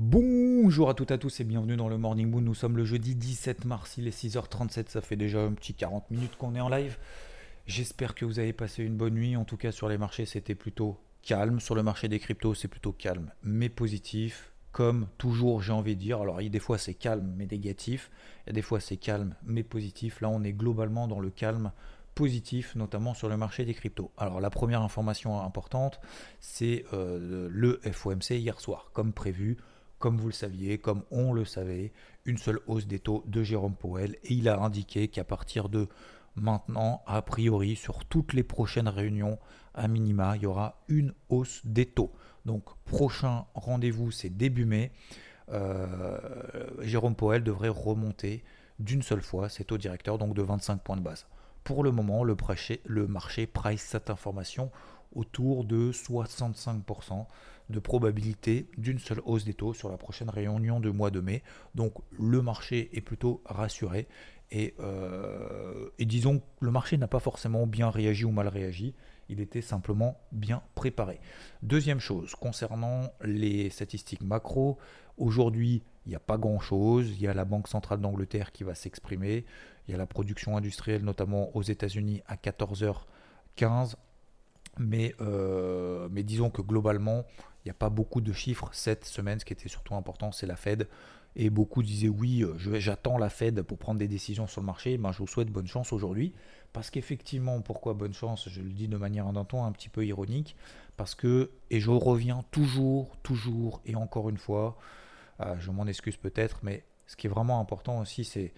Bonjour à toutes et à tous et bienvenue dans le Morning Moon. Nous sommes le jeudi 17 mars, il est 6h37, ça fait déjà un petit 40 minutes qu'on est en live. J'espère que vous avez passé une bonne nuit. En tout cas, sur les marchés, c'était plutôt calme. Sur le marché des cryptos, c'est plutôt calme, mais positif. Comme toujours, j'ai envie de dire. Alors, des fois, c'est calme, mais négatif. A des fois, c'est calme, mais positif. Là, on est globalement dans le calme positif, notamment sur le marché des cryptos. Alors, la première information importante, c'est euh, le FOMC hier soir, comme prévu. Comme vous le saviez, comme on le savait, une seule hausse des taux de Jérôme Powell et il a indiqué qu'à partir de maintenant, a priori, sur toutes les prochaines réunions, à minima, il y aura une hausse des taux. Donc, prochain rendez-vous, c'est début mai. Euh, Jérôme Powell devrait remonter d'une seule fois ses taux directeurs, donc de 25 points de base. Pour le moment, le, marché, le marché price cette information autour de 65% de probabilité d'une seule hausse des taux sur la prochaine réunion de mois de mai. Donc le marché est plutôt rassuré et, euh, et disons que le marché n'a pas forcément bien réagi ou mal réagi, il était simplement bien préparé. Deuxième chose, concernant les statistiques macro, aujourd'hui il n'y a pas grand-chose, il y a la Banque centrale d'Angleterre qui va s'exprimer, il y a la production industrielle notamment aux États-Unis à 14h15, mais, euh, mais disons que globalement, il n'y a pas beaucoup de chiffres cette semaine. Ce qui était surtout important, c'est la Fed. Et beaucoup disaient oui, euh, j'attends la Fed pour prendre des décisions sur le marché. Ben, je vous souhaite bonne chance aujourd'hui. Parce qu'effectivement, pourquoi bonne chance? Je le dis de manière d'un ton un petit peu ironique. Parce que, et je reviens toujours, toujours, et encore une fois, euh, je m'en excuse peut-être, mais ce qui est vraiment important aussi, c'est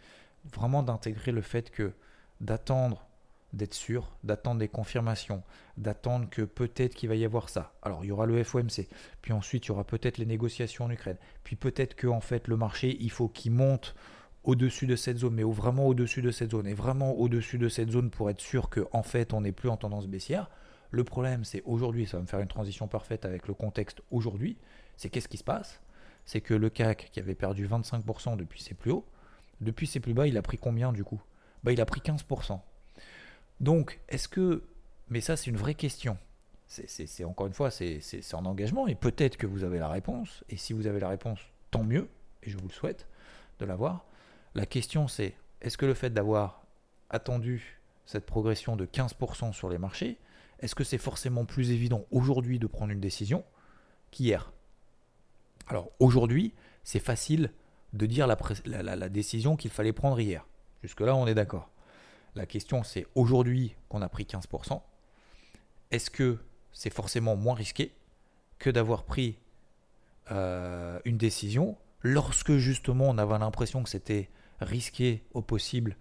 vraiment d'intégrer le fait que d'attendre d'être sûr, d'attendre des confirmations, d'attendre que peut-être qu'il va y avoir ça. Alors il y aura le FOMC, puis ensuite il y aura peut-être les négociations en Ukraine, puis peut-être que en fait le marché il faut qu'il monte au-dessus de cette zone, mais vraiment au-dessus de cette zone, et vraiment au-dessus de cette zone pour être sûr que en fait on n'est plus en tendance baissière. Le problème c'est aujourd'hui, ça va me faire une transition parfaite avec le contexte aujourd'hui, c'est qu'est-ce qui se passe? C'est que le CAC qui avait perdu 25% depuis ses plus hauts, depuis ses plus bas il a pris combien du coup? Bah, Il a pris 15%. Donc, est-ce que... Mais ça, c'est une vraie question. C'est encore une fois, c'est en engagement et peut-être que vous avez la réponse. Et si vous avez la réponse, tant mieux, et je vous le souhaite de l'avoir. La question, c'est est-ce que le fait d'avoir attendu cette progression de 15% sur les marchés, est-ce que c'est forcément plus évident aujourd'hui de prendre une décision qu'hier? Alors aujourd'hui, c'est facile de dire la, la décision qu'il fallait prendre hier. Jusque-là, on est d'accord. La question, c'est aujourd'hui qu'on a pris 15%, est-ce que c'est forcément moins risqué que d'avoir pris euh, une décision lorsque justement on avait l'impression que c'était risqué au possible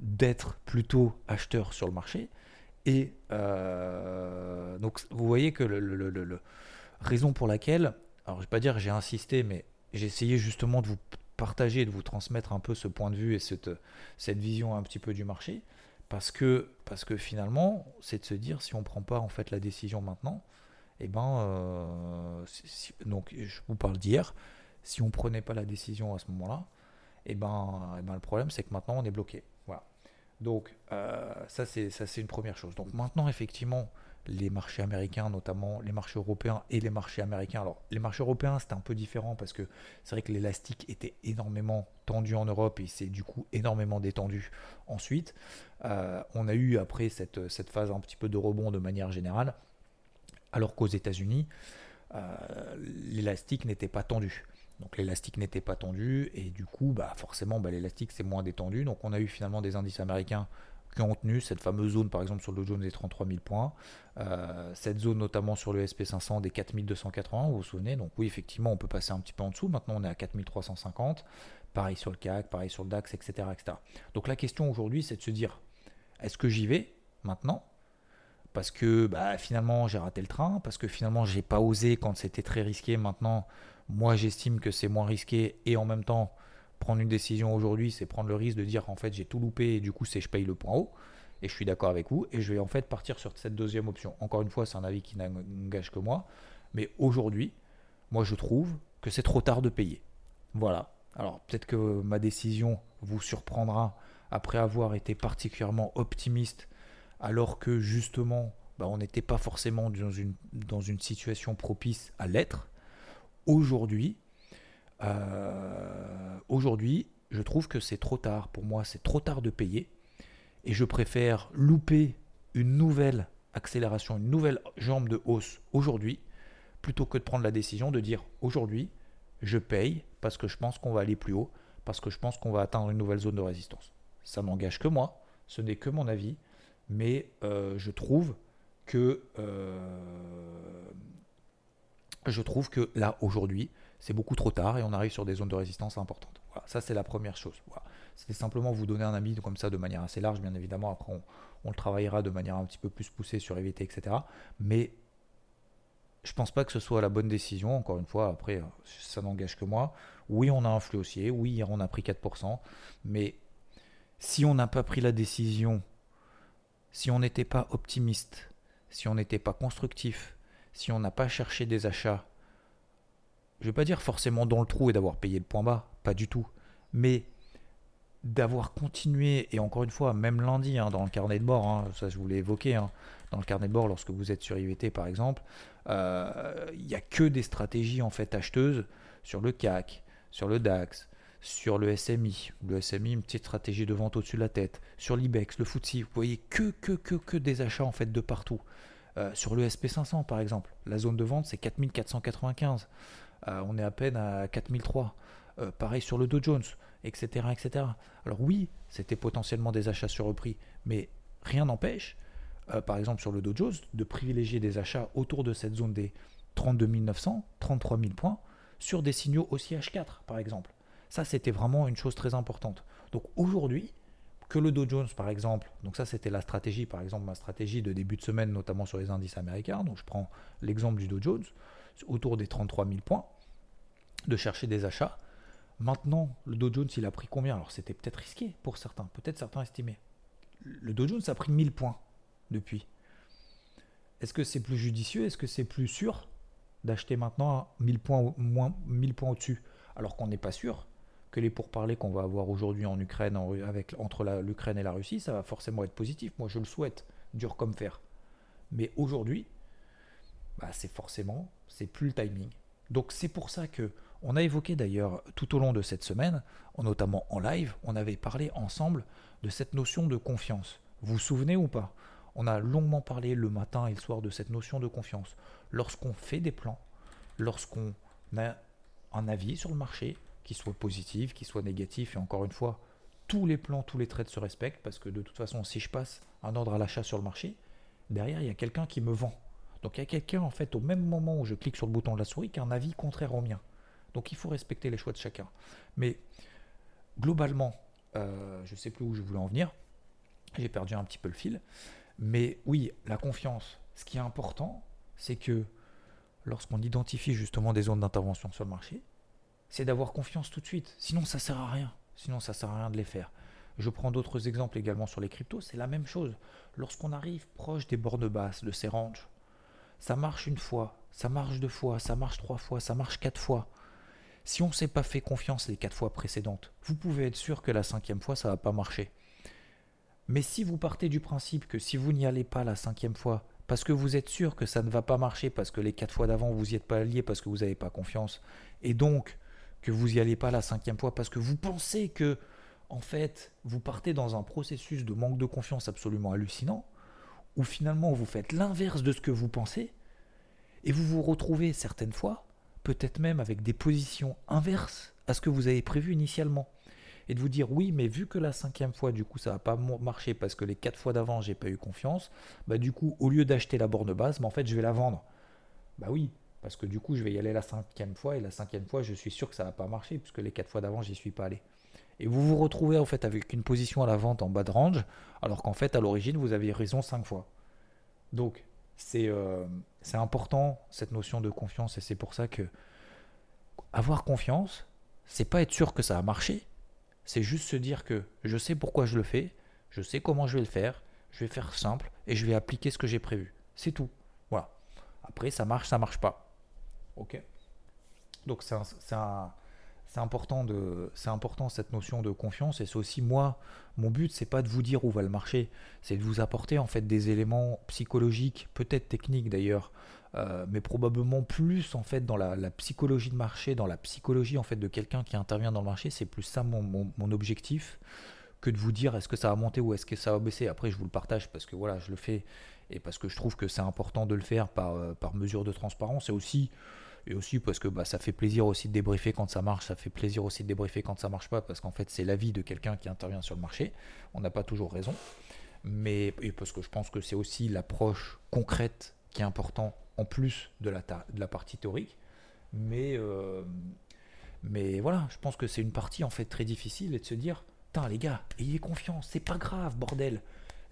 d'être plutôt acheteur sur le marché? Et euh, donc vous voyez que le, raison pour laquelle, alors je vais pas dire j'ai insisté, mais j'ai essayé justement de vous partager, de vous transmettre un peu ce point de vue et cette, cette vision un petit peu du marché. Parce que, parce que finalement, c'est de se dire, si on ne prend pas en fait la décision maintenant, et eh ben, euh, donc je vous parle d'hier, si on prenait pas la décision à ce moment-là, et eh ben, eh ben, le problème c'est que maintenant on est bloqué. Voilà. Donc euh, ça c'est une première chose. Donc maintenant effectivement, les marchés américains, notamment les marchés européens et les marchés américains. Alors, les marchés européens, c'était un peu différent parce que c'est vrai que l'élastique était énormément tendu en Europe et c'est du coup énormément détendu ensuite. Euh, on a eu après cette, phase un petit peu de rebond de manière générale, alors qu'aux États-Unis, euh, l'élastique n'était pas tendu. Donc l'élastique n'était pas tendu et du coup, bah, forcément, bah, l'élastique c'est moins détendu. Donc on a eu finalement des indices américains qui ont tenu cette fameuse zone, par exemple sur le Jones des 33 000 points, euh, cette zone notamment sur le SP500 des 4280, vous vous souvenez, donc oui effectivement on peut passer un petit peu en dessous, maintenant on est à 4350, pareil sur le CAC, pareil sur le DAX, etc. etc. Donc la question aujourd'hui c'est de se dire, est-ce que j'y vais maintenant? Parce que bah, finalement j'ai raté le train, parce que finalement j'ai pas osé quand c'était très risqué. Maintenant, moi j'estime que c'est moins risqué et en même temps prendre une décision aujourd'hui, c'est prendre le risque de dire en fait j'ai tout loupé et du coup c'est je paye le point haut. Et je suis d'accord avec vous et je vais en fait partir sur cette deuxième option. Encore une fois, c'est un avis qui n'engage que moi, mais aujourd'hui, moi je trouve que c'est trop tard de payer. Voilà. Alors peut-être que ma décision vous surprendra après avoir été particulièrement optimiste alors que justement bah, on n'était pas forcément dans une, dans une situation propice à l'être. Aujourd'hui, euh, aujourd'hui, je trouve que c'est trop tard. Pour moi, c'est trop tard de payer. Et je préfère louper une nouvelle accélération, une nouvelle jambe de hausse aujourd'hui, plutôt que de prendre la décision de dire aujourd'hui, je paye parce que je pense qu'on va aller plus haut, parce que je pense qu'on va atteindre une nouvelle zone de résistance. Ça m'engage que moi, ce n'est que mon avis, mais euh, je trouve que euh, je trouve que là aujourd'hui c'est beaucoup trop tard et on arrive sur des zones de résistance importantes. Ça c'est la première chose. C'était simplement vous donner un avis comme ça de manière assez large, bien évidemment. Après on, le travaillera de manière un petit peu plus poussée sur EVT, etc. Mais je pense pas que ce soit la bonne décision. Encore une fois, après ça n'engage que moi. Oui, on a un flux. Oui, on a pris 4%. Mais si on n'a pas pris la décision si on n'était pas optimiste, si on n'était pas constructif, si on n'a pas cherché des achats, je ne vais pas dire forcément dans le trou et d'avoir payé le point bas, pas du tout, mais d'avoir continué, et encore une fois, même lundi, hein, dans le carnet de bord, hein, ça je vous l'ai évoqué, hein, dans le carnet de bord, lorsque vous êtes sur IVT par exemple, euh, il n'y a que des stratégies en fait acheteuses sur le CAC, sur le DAX, sur le SMI, le SMI, une petite stratégie de vente au-dessus de la tête, sur l'IBEX, le FTSE, vous voyez que, que, que, que des achats en fait de partout. Euh, sur le SP500 par exemple, la zone de vente c'est 4495, euh, on est à peine à 4003. Euh, pareil sur le Dow Jones, etc. etc. Alors oui, c'était potentiellement des achats sur repris, mais rien n'empêche, par exemple sur le Dow Jones, de privilégier des achats autour de cette zone des 32 900, 33 000 points, sur des signaux aussi H4 par exemple. Ça, c'était vraiment une chose très importante. Donc aujourd'hui, que le Dow Jones, par exemple, donc ça c'était la stratégie, par exemple ma stratégie de début de semaine, notamment sur les indices américains, donc je prends l'exemple du Dow Jones, autour des 33 000 points, de chercher des achats. Maintenant, le Dow Jones, il a pris combien? Alors c'était peut-être risqué pour certains, peut-être certains estimaient. Le Dow Jones a pris 1000 points depuis. Est-ce que c'est plus judicieux? Est-ce que c'est plus sûr d'acheter maintenant 1000 points, moins, 1000 points au-dessus? Alors qu'on n'est pas sûr que les pourparlers qu'on va avoir aujourd'hui en Ukraine, entre l'Ukraine et la Russie, ça va forcément être positif. Moi, je le souhaite, dur comme fer. Mais aujourd'hui, bah, c'est forcément, c'est plus le timing. Donc c'est pour ça que on a évoqué d'ailleurs tout au long de cette semaine, notamment en live, on avait parlé ensemble de cette notion de confiance. Vous vous souvenez ou pas? On a longuement parlé le matin et le soir de cette notion de confiance. Lorsqu'on fait des plans, lorsqu'on a un avis sur le marché, qui soit positif, qui soit négatif. Et encore une fois, tous les plans, tous les trades se respectent parce que de toute façon, si je passe un ordre à l'achat sur le marché, derrière, il y a quelqu'un qui me vend. Donc il y a quelqu'un, en fait, au même moment où je clique sur le bouton de la souris, qui a un avis contraire au mien. Donc il faut respecter les choix de chacun. Mais globalement, euh, je ne sais plus où je voulais en venir. J'ai perdu un petit peu le fil. Mais oui, la confiance. Ce qui est important, c'est que lorsqu'on identifie justement des zones d'intervention sur le marché, c'est d'avoir confiance tout de suite. Sinon, ça sert à rien. Sinon, ça sert à rien de les faire. Je prends d'autres exemples également sur les cryptos, c'est la même chose. Lorsqu'on arrive proche des bornes basses de ces ranges, ça marche une fois, ça marche deux fois, ça marche trois fois, ça marche quatre fois. Si on ne s'est pas fait confiance les quatre fois précédentes, vous pouvez être sûr que la cinquième fois, ça ne va pas marcher. Mais si vous partez du principe que si vous n'y allez pas la cinquième fois, parce que vous êtes sûr que ça ne va pas marcher, parce que les quatre fois d'avant, vous n'y êtes pas allié, parce que vous n'avez pas confiance, et donc que vous n'y allez pas la cinquième fois parce que vous pensez que, en fait, vous partez dans un processus de manque de confiance absolument hallucinant, où finalement vous faites l'inverse de ce que vous pensez, et vous vous retrouvez certaines fois, peut-être même avec des positions inverses à ce que vous avez prévu initialement. Et de vous dire oui, mais vu que la cinquième fois, du coup, ça va pas marcher parce que les quatre fois d'avant, j'ai pas eu confiance, bah du coup, au lieu d'acheter la borne basse, bah, en fait, je vais la vendre. Bah oui, parce que du coup, je vais y aller la cinquième fois, et la cinquième fois, je suis sûr que ça ne va pas marcher, puisque les quatre fois d'avant, j'y suis pas allé. Et vous vous retrouvez en fait avec une position à la vente en bas de range, alors qu'en fait, à l'origine, vous aviez raison cinq fois. Donc, c'est euh, important cette notion de confiance et c'est pour ça que avoir confiance, c'est pas être sûr que ça a marché, c'est juste se dire que je sais pourquoi je le fais, je sais comment je vais le faire, je vais faire simple et je vais appliquer ce que j'ai prévu. C'est tout. Voilà. Après, ça marche, ça marche pas. Ok? Donc c'est c'est important de c'est important cette notion de confiance et c'est aussi moi mon but c'est pas de vous dire où va le marché c'est de vous apporter en fait des éléments psychologiques peut-être techniques d'ailleurs euh, mais probablement plus en fait dans la, psychologie de marché dans la psychologie en fait de quelqu'un qui intervient dans le marché c'est plus ça mon, mon, objectif que de vous dire est-ce que ça va monter ou est-ce que ça va baisser après je vous le partage parce que voilà je le fais et parce que je trouve que c'est important de le faire par, euh, par mesure de transparence et aussi et aussi parce que bah, ça fait plaisir aussi de débriefer quand ça marche, ça fait plaisir aussi de débriefer quand ça marche pas, parce qu'en fait c'est l'avis de quelqu'un qui intervient sur le marché. On n'a pas toujours raison, mais et parce que je pense que c'est aussi l'approche concrète qui est important en plus de la, de la partie théorique. Mais, euh, mais voilà, je pense que c'est une partie en fait très difficile et de se dire, putain les gars, ayez confiance, c'est pas grave, bordel.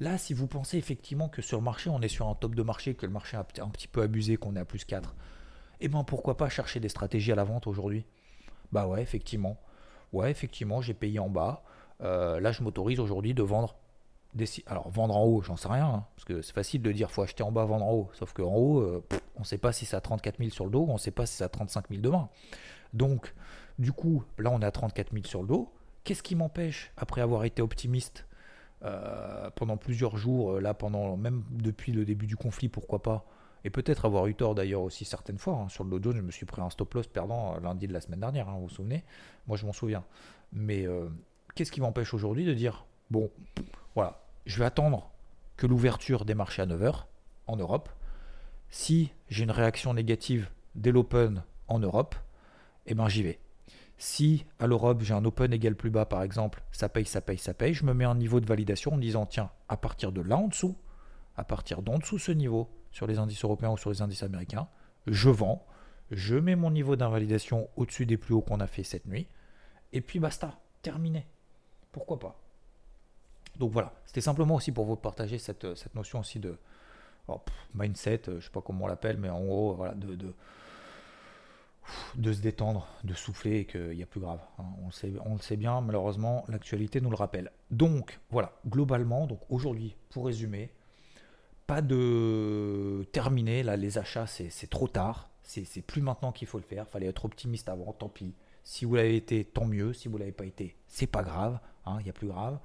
Là, si vous pensez effectivement que sur le marché, on est sur un top de marché, que le marché a un petit peu abusé, qu'on est à plus 4, eh ben pourquoi pas chercher des stratégies à la vente aujourd'hui? Bah ouais, effectivement. Ouais, effectivement, j'ai payé en bas. Euh, là, je m'autorise aujourd'hui de vendre. Alors, vendre en haut, j'en sais rien. Hein, parce que c'est facile de dire faut acheter en bas, vendre en haut. Sauf qu'en haut, euh, on ne sait pas si c'est à 34 000 sur le dos, on ne sait pas si c'est à 35 000 demain. Donc, du coup, là, on est à 34 000 sur le dos. Qu'est-ce qui m'empêche, après avoir été optimiste euh, pendant plusieurs jours, là, pendant même depuis le début du conflit, pourquoi pas et peut-être avoir eu tort d'ailleurs aussi certaines fois. Hein. Sur le Dow Jones, je me suis pris un stop loss perdant euh, lundi de la semaine dernière, hein, vous vous souvenez? Moi, je m'en souviens. Mais euh, qu'est-ce qui m'empêche aujourd'hui de dire, bon, voilà, je vais attendre que l'ouverture des marchés à 9h en Europe. Si j'ai une réaction négative dès l'open en Europe, eh ben j'y vais. Si à l'Europe j'ai un open égal plus bas par exemple, ça paye, ça paye, ça paye, je me mets un niveau de validation en disant tiens, à partir de là en dessous, à partir d'en dessous ce niveau, sur les indices européens ou sur les indices américains, je vends, je mets mon niveau d'invalidation au-dessus des plus hauts qu'on a fait cette nuit, et puis basta, terminé. Pourquoi pas? Donc voilà, c'était simplement aussi pour vous partager cette, cette notion aussi de oh, mindset, je sais pas comment on l'appelle, mais en gros, voilà, de, de, se détendre, de souffler et qu'il y a plus grave. Hein. On, le sait, on le sait bien, malheureusement, l'actualité nous le rappelle. Donc voilà, globalement, donc aujourd'hui, pour résumer, pas de terminer. Là, les achats, c'est trop tard. C'est plus maintenant qu'il faut le faire. Fallait être optimiste avant, tant pis. Si vous l'avez été, tant mieux. Si vous l'avez pas été, c'est pas grave. Hein, il y a plus grave.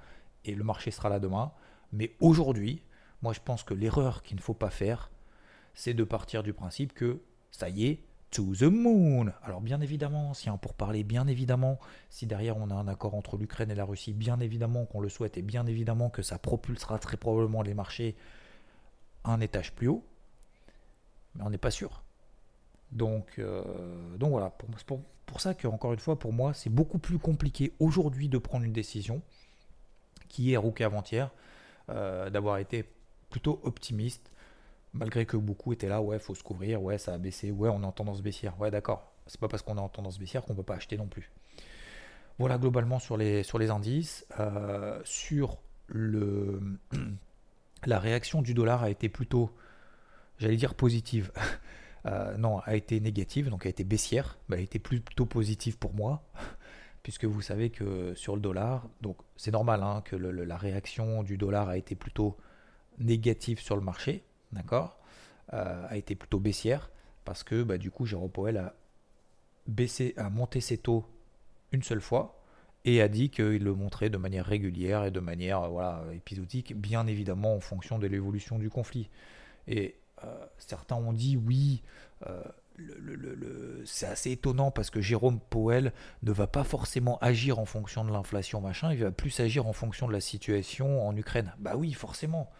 Et le marché sera là demain. Mais aujourd'hui, moi, je pense que l'erreur qu'il ne faut pas faire, c'est de partir du principe que ça y est, to the moon. Alors bien évidemment, si on pour parler, bien évidemment, si derrière on a un accord entre l'Ukraine et la Russie, bien évidemment qu'on le souhaite et bien évidemment que ça propulsera très probablement les marchés un étage plus haut, mais on n'est pas sûr. Donc, euh, donc voilà, pour, pour, ça que, encore une fois, pour moi, c'est beaucoup plus compliqué aujourd'hui de prendre une décision qu'hier ou qu'avant-hier, euh, d'avoir été plutôt optimiste, malgré que beaucoup étaient là, ouais, faut se couvrir, ouais, ça a baissé, ouais, on est en tendance baissière, ouais, d'accord. C'est pas parce qu'on est en tendance baissière qu'on peut pas acheter non plus. Voilà globalement sur les, sur les indices. Euh, sur le, la réaction du dollar a été plutôt, j'allais dire positive. Euh, non, a été négative, donc a été baissière, a été plutôt positive pour moi, puisque vous savez que sur le dollar, donc c'est normal hein, que la réaction du dollar a été plutôt négative sur le marché, d'accord, euh, a été plutôt baissière, parce que bah, du coup Jérôme Powell a baissé, a monté ses taux une seule fois, et a dit qu'il le montrait de manière régulière et de manière euh, voilà, épisodique, bien évidemment en fonction de l'évolution du conflit. Et euh, certains ont dit oui, euh, c'est assez étonnant parce que Jérôme Powell ne va pas forcément agir en fonction de l'inflation, machin, il va plus agir en fonction de la situation en Ukraine. Bah oui, forcément.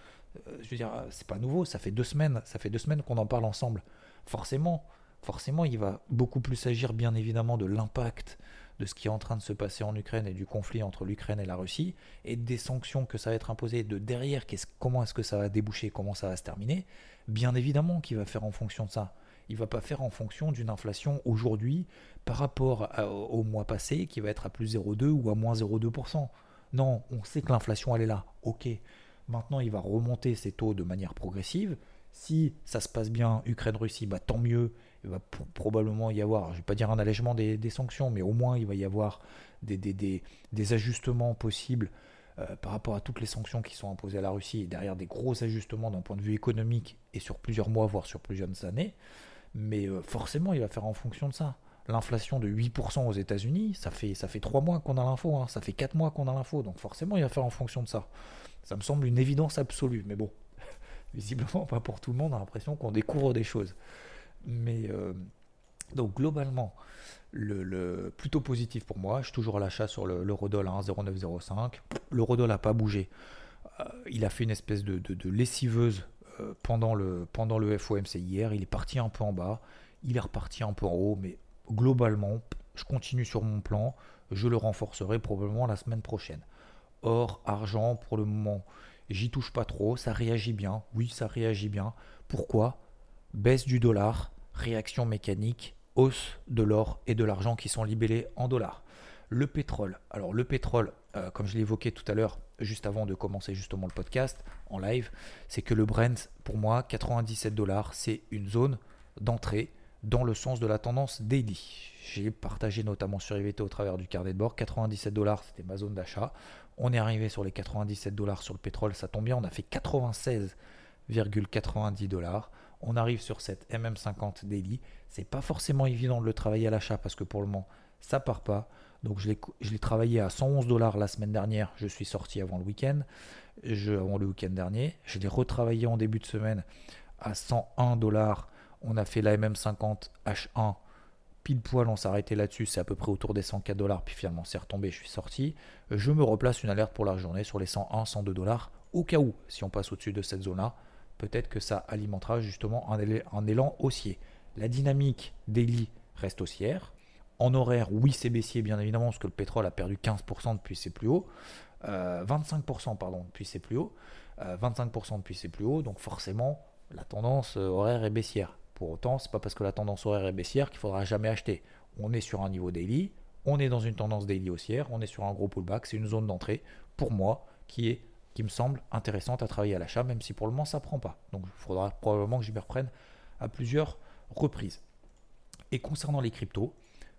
je veux dire, c'est pas nouveau, ça fait deux semaines, ça fait deux semaines qu'on en parle ensemble. Forcément, forcément, il va beaucoup plus agir, bien évidemment, de l'impact de ce qui est en train de se passer en Ukraine et du conflit entre l'Ukraine et la Russie, et des sanctions que ça va être imposé de derrière, comment est-ce que ça va déboucher, comment ça va se terminer, bien évidemment qu'il va faire en fonction de ça. Il va pas faire en fonction d'une inflation aujourd'hui par rapport au mois passé qui va être à plus 0,2 ou à moins 0,2%. Non, on sait que l'inflation elle est là. Ok. Maintenant, il va remonter ses taux de manière progressive. Si ça se passe bien, Ukraine-Russie, bah, tant mieux. Il va probablement y avoir, je ne vais pas dire un allègement des, sanctions, mais au moins il va y avoir des, ajustements possibles euh, par rapport à toutes les sanctions qui sont imposées à la Russie, et derrière des gros ajustements d'un point de vue économique et sur plusieurs mois, voire sur plusieurs années. Mais euh, forcément, il va faire en fonction de ça. L'inflation de 8% aux États-Unis, ça fait, ça fait 3 mois qu'on a l'info, hein. ça fait 4 mois qu'on a l'info, donc forcément, il va faire en fonction de ça. Ça me semble une évidence absolue, mais bon, visiblement pas pour tout le monde, on a l'impression qu'on découvre des choses. Mais euh, donc globalement, le, plutôt positif pour moi. Je suis toujours à l'achat sur l'eurodoll à 1,0905. L'eurodoll n'a pas bougé. Euh, il a fait une espèce de, lessiveuse euh, pendant, le, pendant le FOMC hier. Il est parti un peu en bas. Il est reparti un peu en haut. Mais globalement, je continue sur mon plan. Je le renforcerai probablement la semaine prochaine. Or, argent, pour le moment, j'y touche pas trop. Ça réagit bien. Oui, ça réagit bien. Pourquoi? Baisse du dollar réaction mécanique, hausse de l'or et de l'argent qui sont libellés en dollars. Le pétrole. Alors le pétrole, euh, comme je évoqué tout à l'heure, juste avant de commencer justement le podcast en live, c'est que le Brent, pour moi, 97 dollars, c'est une zone d'entrée dans le sens de la tendance daily. J'ai partagé notamment sur IVT au travers du carnet de bord. 97 dollars, c'était ma zone d'achat. On est arrivé sur les 97 dollars sur le pétrole, ça tombe bien, on a fait 96,90 dollars on arrive sur cette MM50 Daily. C'est pas forcément évident de le travailler à l'achat parce que pour le moment, ça part pas. Donc je l'ai travaillé à 111 dollars la semaine dernière. Je suis sorti avant le week-end, avant le week-end dernier. Je l'ai retravaillé en début de semaine à 101 dollars. On a fait la MM50 H1 pile poil, on s'est arrêté là-dessus, c'est à peu près autour des 104 dollars, puis finalement c'est retombé, je suis sorti. Je me replace une alerte pour la journée sur les 101, 102 dollars, au cas où, si on passe au-dessus de cette zone-là, peut-être que ça alimentera justement un, élan haussier. La dynamique daily reste haussière. En horaire, oui, c'est baissier, bien évidemment, parce que le pétrole a perdu 15% depuis ses plus hauts. 25% pardon, depuis ses plus hauts. 25% depuis ses plus hauts. Donc forcément, la tendance euh, horaire est baissière. Pour autant, c'est pas parce que la tendance horaire est baissière qu'il faudra jamais acheter. On est sur un niveau daily, on est dans une tendance daily haussière, on est sur un gros pullback, c'est une zone d'entrée, pour moi, qui est qui me semble intéressante à travailler à l'achat, même si pour le moment ça prend pas. Donc il faudra probablement que je m'y reprenne à plusieurs reprises. Et concernant les cryptos,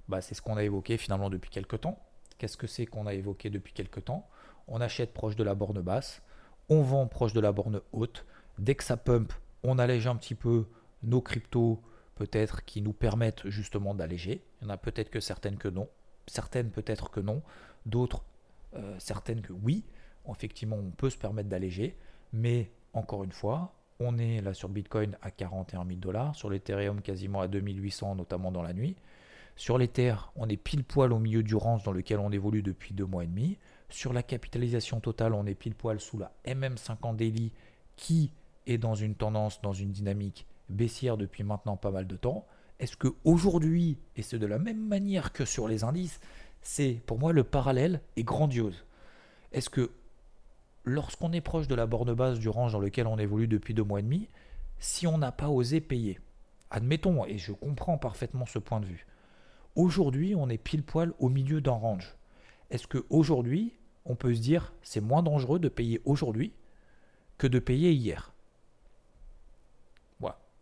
bah, c'est ce qu'on a évoqué finalement depuis quelques temps. Qu'est-ce que c'est qu'on a évoqué depuis quelques temps? On achète proche de la borne basse, on vend proche de la borne haute. Dès que ça pump, on allège un petit peu nos cryptos, peut-être qui nous permettent justement d'alléger. Il y en a peut-être que certaines que non, certaines peut-être que non, d'autres euh, certaines que oui effectivement, on peut se permettre d'alléger, mais encore une fois, on est là sur Bitcoin à 41 000 dollars, sur l'Ethereum quasiment à 2800, notamment dans la nuit. Sur l'Ether, on est pile poil au milieu du range dans lequel on évolue depuis deux mois et demi. Sur la capitalisation totale, on est pile poil sous la MM50 Daily qui est dans une tendance, dans une dynamique baissière depuis maintenant pas mal de temps. Est-ce que aujourd'hui, et c'est de la même manière que sur les indices, c'est pour moi le parallèle est grandiose? Est-ce que lorsqu'on est proche de la borne basse du range dans lequel on évolue depuis deux mois et demi, si on n'a pas osé payer, admettons, et je comprends parfaitement ce point de vue, aujourd'hui on est pile poil au milieu d'un range. Est-ce qu'aujourd'hui, on peut se dire c'est moins dangereux de payer aujourd'hui que de payer hier?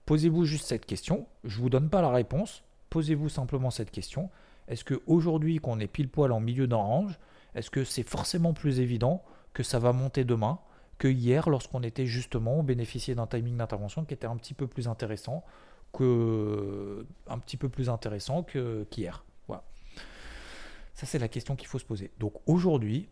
Posez-vous juste cette question. Je ne vous donne pas la réponse. Posez-vous simplement cette question. Est-ce qu'aujourd'hui qu'on est pile poil en milieu d'un range, est-ce que c'est forcément plus évident que ça va monter demain que hier lorsqu'on était justement bénéficié d'un timing d'intervention qui était un petit peu plus intéressant que petit peu plus intéressant que qu'hier. Voilà. Ça c'est la question qu'il faut se poser. Donc aujourd'hui,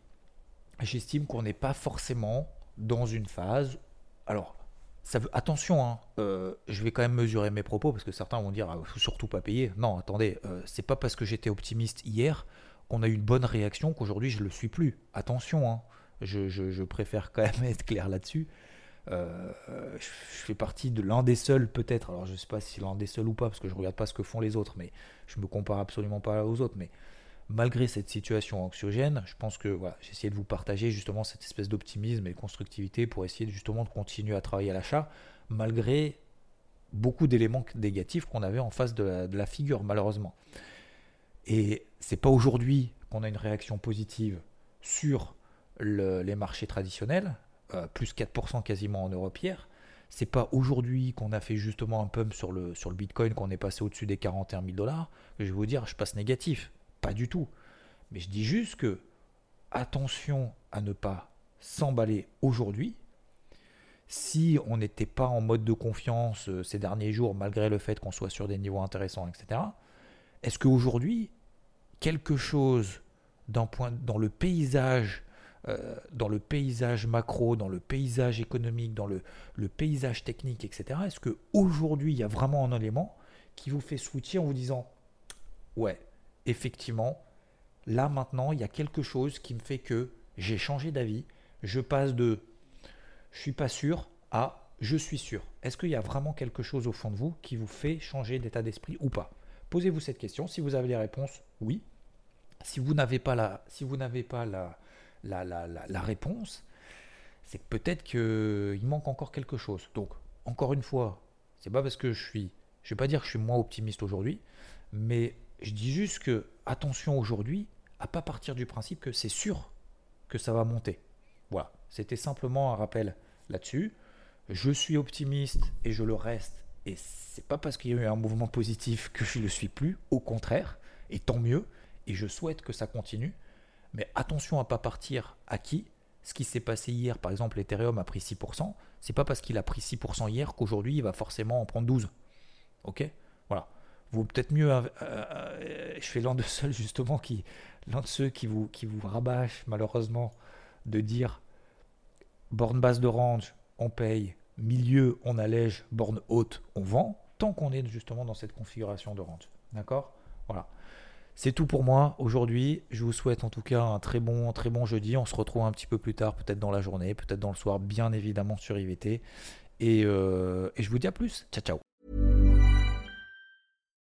j'estime qu'on n'est pas forcément dans une phase. Alors ça veut, attention, hein, euh, je vais quand même mesurer mes propos parce que certains vont dire ah, faut surtout pas payer. Non, attendez, euh, c'est pas parce que j'étais optimiste hier qu'on a eu une bonne réaction qu'aujourd'hui je le suis plus. Attention, hein. Je, préfère quand même être clair là-dessus. Euh, je fais partie de l'un des seuls peut-être, alors je ne sais pas si l'un des seuls ou pas, parce que je regarde pas ce que font les autres, mais je me compare absolument pas aux autres, mais malgré cette situation anxiogène, je pense que voilà, j'ai essayé de vous partager justement cette espèce d'optimisme et de constructivité pour essayer justement de continuer à travailler à l'achat, malgré beaucoup d'éléments négatifs qu'on avait en face de la, de la figure, malheureusement. Et c'est pas aujourd'hui qu'on a une réaction positive sur les marchés traditionnels, euh, plus 4% quasiment en Europe hier, c'est pas aujourd'hui qu'on a fait justement un pump sur le, sur le Bitcoin, qu'on est passé au-dessus des 41 000 dollars, que je vais vous dire, je passe négatif. Pas du tout. Mais je dis juste que attention à ne pas s'emballer aujourd'hui. Si on n'était pas en mode de confiance euh, ces derniers jours, malgré le fait qu'on soit sur des niveaux intéressants, etc., est-ce qu'aujourd'hui, quelque chose point, dans le paysage euh, dans le paysage macro, dans le paysage économique, dans le, paysage technique, etc. Est-ce qu'aujourd'hui, il y a vraiment un élément qui vous fait switcher en vous disant, ouais, effectivement, là maintenant, il y a quelque chose qui me fait que j'ai changé d'avis, je passe de je suis pas sûr à je suis sûr. Est-ce qu'il y a vraiment quelque chose au fond de vous qui vous fait changer d'état d'esprit ou pas? Posez-vous cette question. Si vous avez les réponses, oui. Si vous n'avez pas la, si vous n'avez pas la, la, réponse, c'est que peut-être qu'il manque encore quelque chose. Donc, encore une fois, c'est pas parce que je suis, je vais pas dire que je suis moins optimiste aujourd'hui, mais je dis juste que attention aujourd'hui à pas partir du principe que c'est sûr que ça va monter. Voilà, c'était simplement un rappel là-dessus. Je suis optimiste et je le reste. Et c'est pas parce qu'il y a eu un mouvement positif que je le suis plus. Au contraire, et tant mieux. Et je souhaite que ça continue. Mais attention à pas partir à qui? Ce qui s'est passé hier, par exemple, l'Ethereum a pris 6%, c'est pas parce qu'il a pris 6% hier qu'aujourd'hui il va forcément en prendre 12. Ok? Voilà. Vaut peut-être mieux. Euh, euh, je fais l'un de ceux justement qui, l'un de ceux qui vous, qui vous rabâche malheureusement de dire borne basse de range, on paye, milieu, on allège, borne haute, on vend, tant qu'on est justement dans cette configuration de range. D'accord? Voilà. C'est tout pour moi aujourd'hui. Je vous souhaite en tout cas un très bon, très bon jeudi. On se retrouve un petit peu plus tard, peut-être dans la journée, peut-être dans le soir, bien évidemment sur IVT. Et, euh, et je vous dis à plus. Ciao, ciao.